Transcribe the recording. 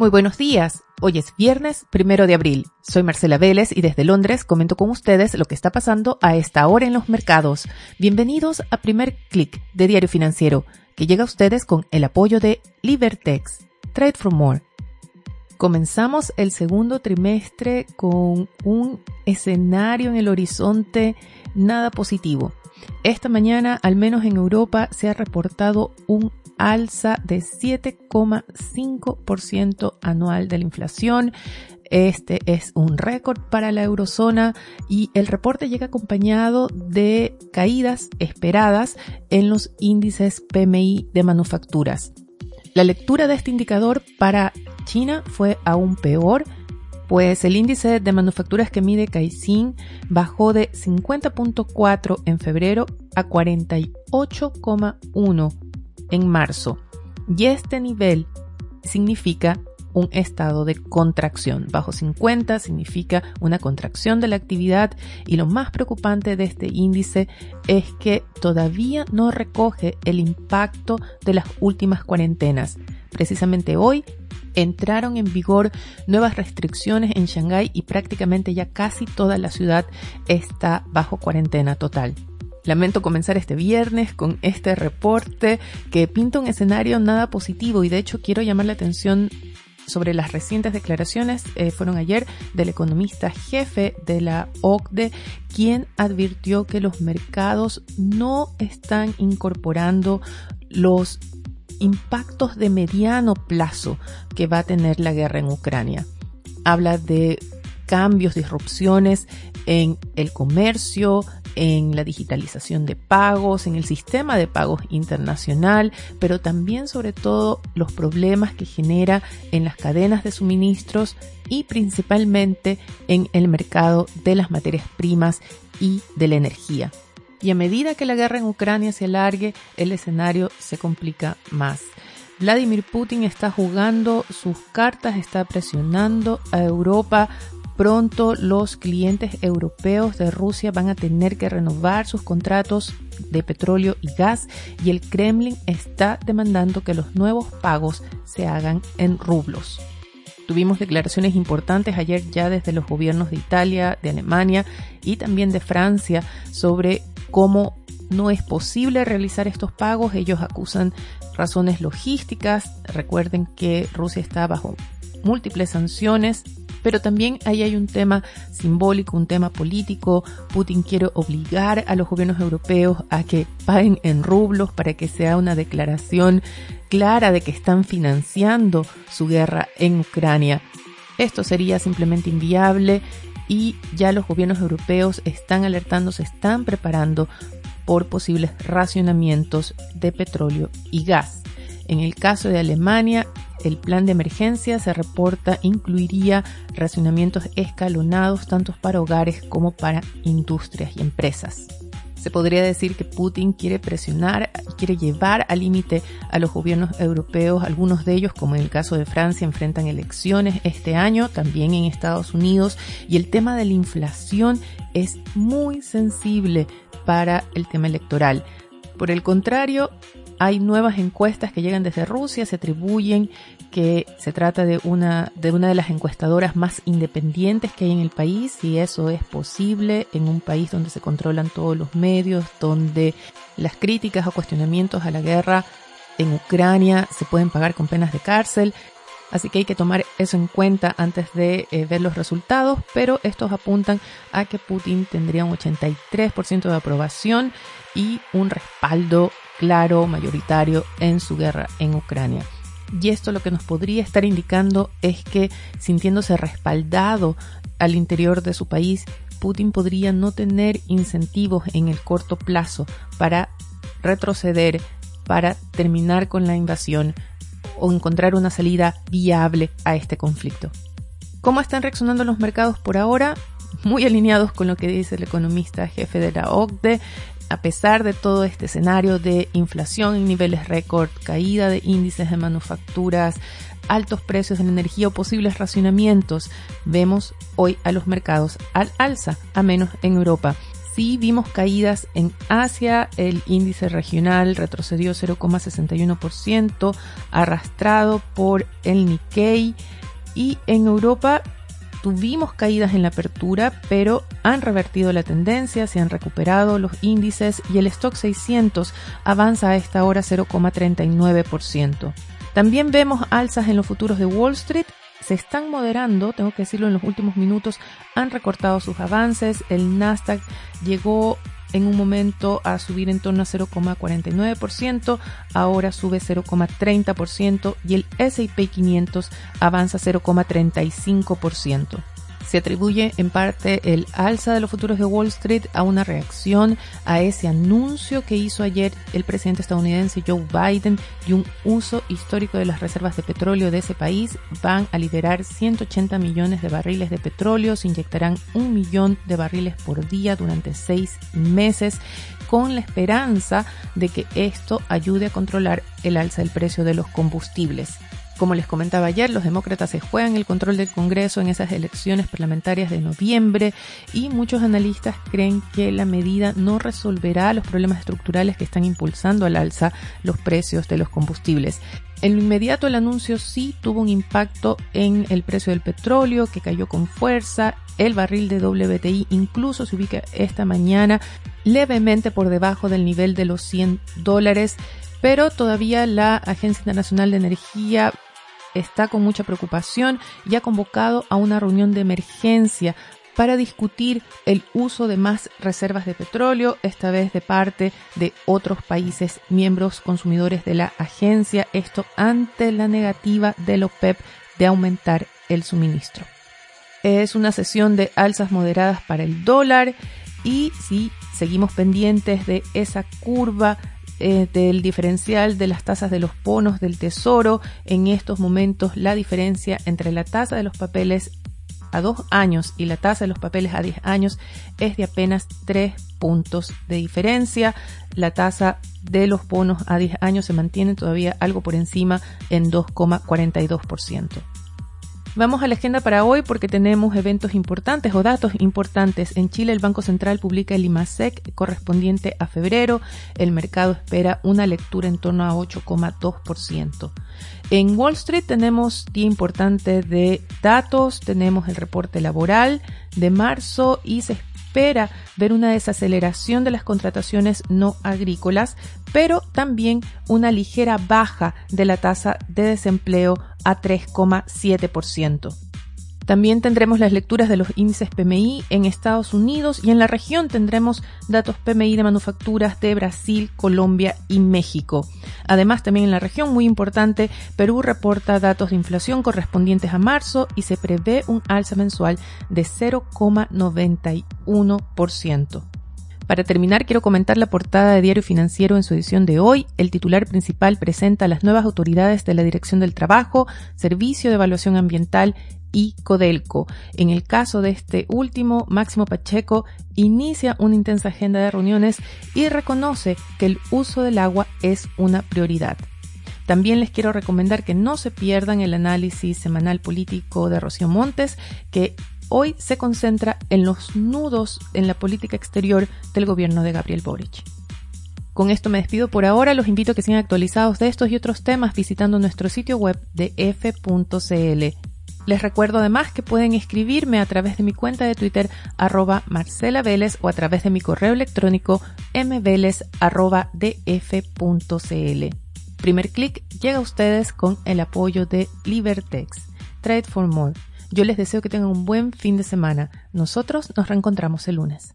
Muy buenos días. Hoy es viernes primero de abril. Soy Marcela Vélez y desde Londres comento con ustedes lo que está pasando a esta hora en los mercados. Bienvenidos a Primer Click de Diario Financiero, que llega a ustedes con el apoyo de Libertex. Trade for More. Comenzamos el segundo trimestre con un escenario en el horizonte nada positivo. Esta mañana, al menos en Europa, se ha reportado un alza de 7,5% anual de la inflación. Este es un récord para la eurozona y el reporte llega acompañado de caídas esperadas en los índices PMI de manufacturas. La lectura de este indicador para China fue aún peor, pues el índice de manufacturas que mide Caixin bajó de 50.4 en febrero a 48,1 en marzo. Y este nivel significa un estado de contracción. Bajo 50 significa una contracción de la actividad y lo más preocupante de este índice es que todavía no recoge el impacto de las últimas cuarentenas. Precisamente hoy entraron en vigor nuevas restricciones en Shanghái y prácticamente ya casi toda la ciudad está bajo cuarentena total. Lamento comenzar este viernes con este reporte que pinta un escenario nada positivo y de hecho quiero llamar la atención sobre las recientes declaraciones, eh, fueron ayer del economista jefe de la OCDE, quien advirtió que los mercados no están incorporando los impactos de mediano plazo que va a tener la guerra en Ucrania. Habla de cambios, disrupciones en el comercio, en la digitalización de pagos, en el sistema de pagos internacional, pero también sobre todo los problemas que genera en las cadenas de suministros y principalmente en el mercado de las materias primas y de la energía. Y a medida que la guerra en Ucrania se alargue, el escenario se complica más. Vladimir Putin está jugando sus cartas, está presionando a Europa pronto los clientes europeos de Rusia van a tener que renovar sus contratos de petróleo y gas y el Kremlin está demandando que los nuevos pagos se hagan en rublos. Tuvimos declaraciones importantes ayer ya desde los gobiernos de Italia, de Alemania y también de Francia sobre cómo no es posible realizar estos pagos. Ellos acusan razones logísticas. Recuerden que Rusia está bajo múltiples sanciones pero también ahí hay un tema simbólico, un tema político. Putin quiere obligar a los gobiernos europeos a que paguen en rublos para que sea una declaración clara de que están financiando su guerra en Ucrania. Esto sería simplemente inviable y ya los gobiernos europeos están alertando, se están preparando por posibles racionamientos de petróleo y gas. En el caso de Alemania, el plan de emergencia se reporta incluiría racionamientos escalonados tanto para hogares como para industrias y empresas. Se podría decir que Putin quiere presionar y quiere llevar al límite a los gobiernos europeos. Algunos de ellos, como en el caso de Francia, enfrentan elecciones este año, también en Estados Unidos. Y el tema de la inflación es muy sensible para el tema electoral. Por el contrario, hay nuevas encuestas que llegan desde Rusia, se atribuyen que se trata de una, de una de las encuestadoras más independientes que hay en el país y eso es posible en un país donde se controlan todos los medios, donde las críticas o cuestionamientos a la guerra en Ucrania se pueden pagar con penas de cárcel. Así que hay que tomar eso en cuenta antes de eh, ver los resultados, pero estos apuntan a que Putin tendría un 83% de aprobación y un respaldo claro, mayoritario en su guerra en Ucrania. Y esto lo que nos podría estar indicando es que sintiéndose respaldado al interior de su país, Putin podría no tener incentivos en el corto plazo para retroceder, para terminar con la invasión o encontrar una salida viable a este conflicto. ¿Cómo están reaccionando los mercados por ahora? Muy alineados con lo que dice el economista jefe de la OCDE a pesar de todo este escenario de inflación en niveles récord, caída de índices de manufacturas, altos precios de la energía o posibles racionamientos, vemos hoy a los mercados al alza, a menos en Europa. Sí vimos caídas en Asia, el índice regional retrocedió 0,61%, arrastrado por el Nikkei Y en Europa tuvimos caídas en la apertura, pero han revertido la tendencia, se han recuperado los índices y el stock 600 avanza a esta hora 0,39%. También vemos alzas en los futuros de Wall Street se están moderando, tengo que decirlo en los últimos minutos, han recortado sus avances, el Nasdaq llegó en un momento a subir en torno a 0,49%, ahora sube 0,30% y el S&P 500 avanza 0,35%. Se atribuye en parte el alza de los futuros de Wall Street a una reacción a ese anuncio que hizo ayer el presidente estadounidense Joe Biden de un uso histórico de las reservas de petróleo de ese país. Van a liberar 180 millones de barriles de petróleo, se inyectarán un millón de barriles por día durante seis meses con la esperanza de que esto ayude a controlar el alza del precio de los combustibles. Como les comentaba ayer, los demócratas se juegan el control del Congreso en esas elecciones parlamentarias de noviembre y muchos analistas creen que la medida no resolverá los problemas estructurales que están impulsando al alza los precios de los combustibles. En lo inmediato el anuncio sí tuvo un impacto en el precio del petróleo que cayó con fuerza. El barril de WTI incluso se ubica esta mañana levemente por debajo del nivel de los 100 dólares, pero todavía la Agencia Internacional de Energía está con mucha preocupación y ha convocado a una reunión de emergencia para discutir el uso de más reservas de petróleo, esta vez de parte de otros países miembros consumidores de la agencia, esto ante la negativa de la OPEP de aumentar el suministro. Es una sesión de alzas moderadas para el dólar y si seguimos pendientes de esa curva eh, del diferencial de las tasas de los bonos del tesoro. En estos momentos la diferencia entre la tasa de los papeles a dos años y la tasa de los papeles a 10 años es de apenas 3 puntos de diferencia. La tasa de los bonos a 10 años se mantiene todavía algo por encima en 2,42%. Vamos a la agenda para hoy porque tenemos eventos importantes o datos importantes. En Chile el Banco Central publica el IMASEC correspondiente a febrero. El mercado espera una lectura en torno a 8,2%. En Wall Street tenemos día importante de datos, tenemos el reporte laboral de marzo y se espera ver una desaceleración de las contrataciones no agrícolas, pero también una ligera baja de la tasa de desempleo a 3,7%. También tendremos las lecturas de los índices PMI en Estados Unidos y en la región tendremos datos PMI de manufacturas de Brasil, Colombia y México. Además, también en la región, muy importante, Perú reporta datos de inflación correspondientes a marzo y se prevé un alza mensual de 0,91%. Para terminar, quiero comentar la portada de Diario Financiero en su edición de hoy. El titular principal presenta a las nuevas autoridades de la Dirección del Trabajo, Servicio de Evaluación Ambiental y Codelco. En el caso de este último, Máximo Pacheco inicia una intensa agenda de reuniones y reconoce que el uso del agua es una prioridad. También les quiero recomendar que no se pierdan el análisis semanal político de Rocío Montes, que hoy se concentra en los nudos en la política exterior del gobierno de Gabriel Boric. Con esto me despido por ahora, los invito a que sigan actualizados de estos y otros temas visitando nuestro sitio web de f.cl. Les recuerdo además que pueden escribirme a través de mi cuenta de Twitter arroba Marcela o a través de mi correo electrónico mveles arroba df.cl. Primer clic llega a ustedes con el apoyo de Libertex. Trade for More yo les deseo que tengan un buen fin de semana. Nosotros nos reencontramos el lunes.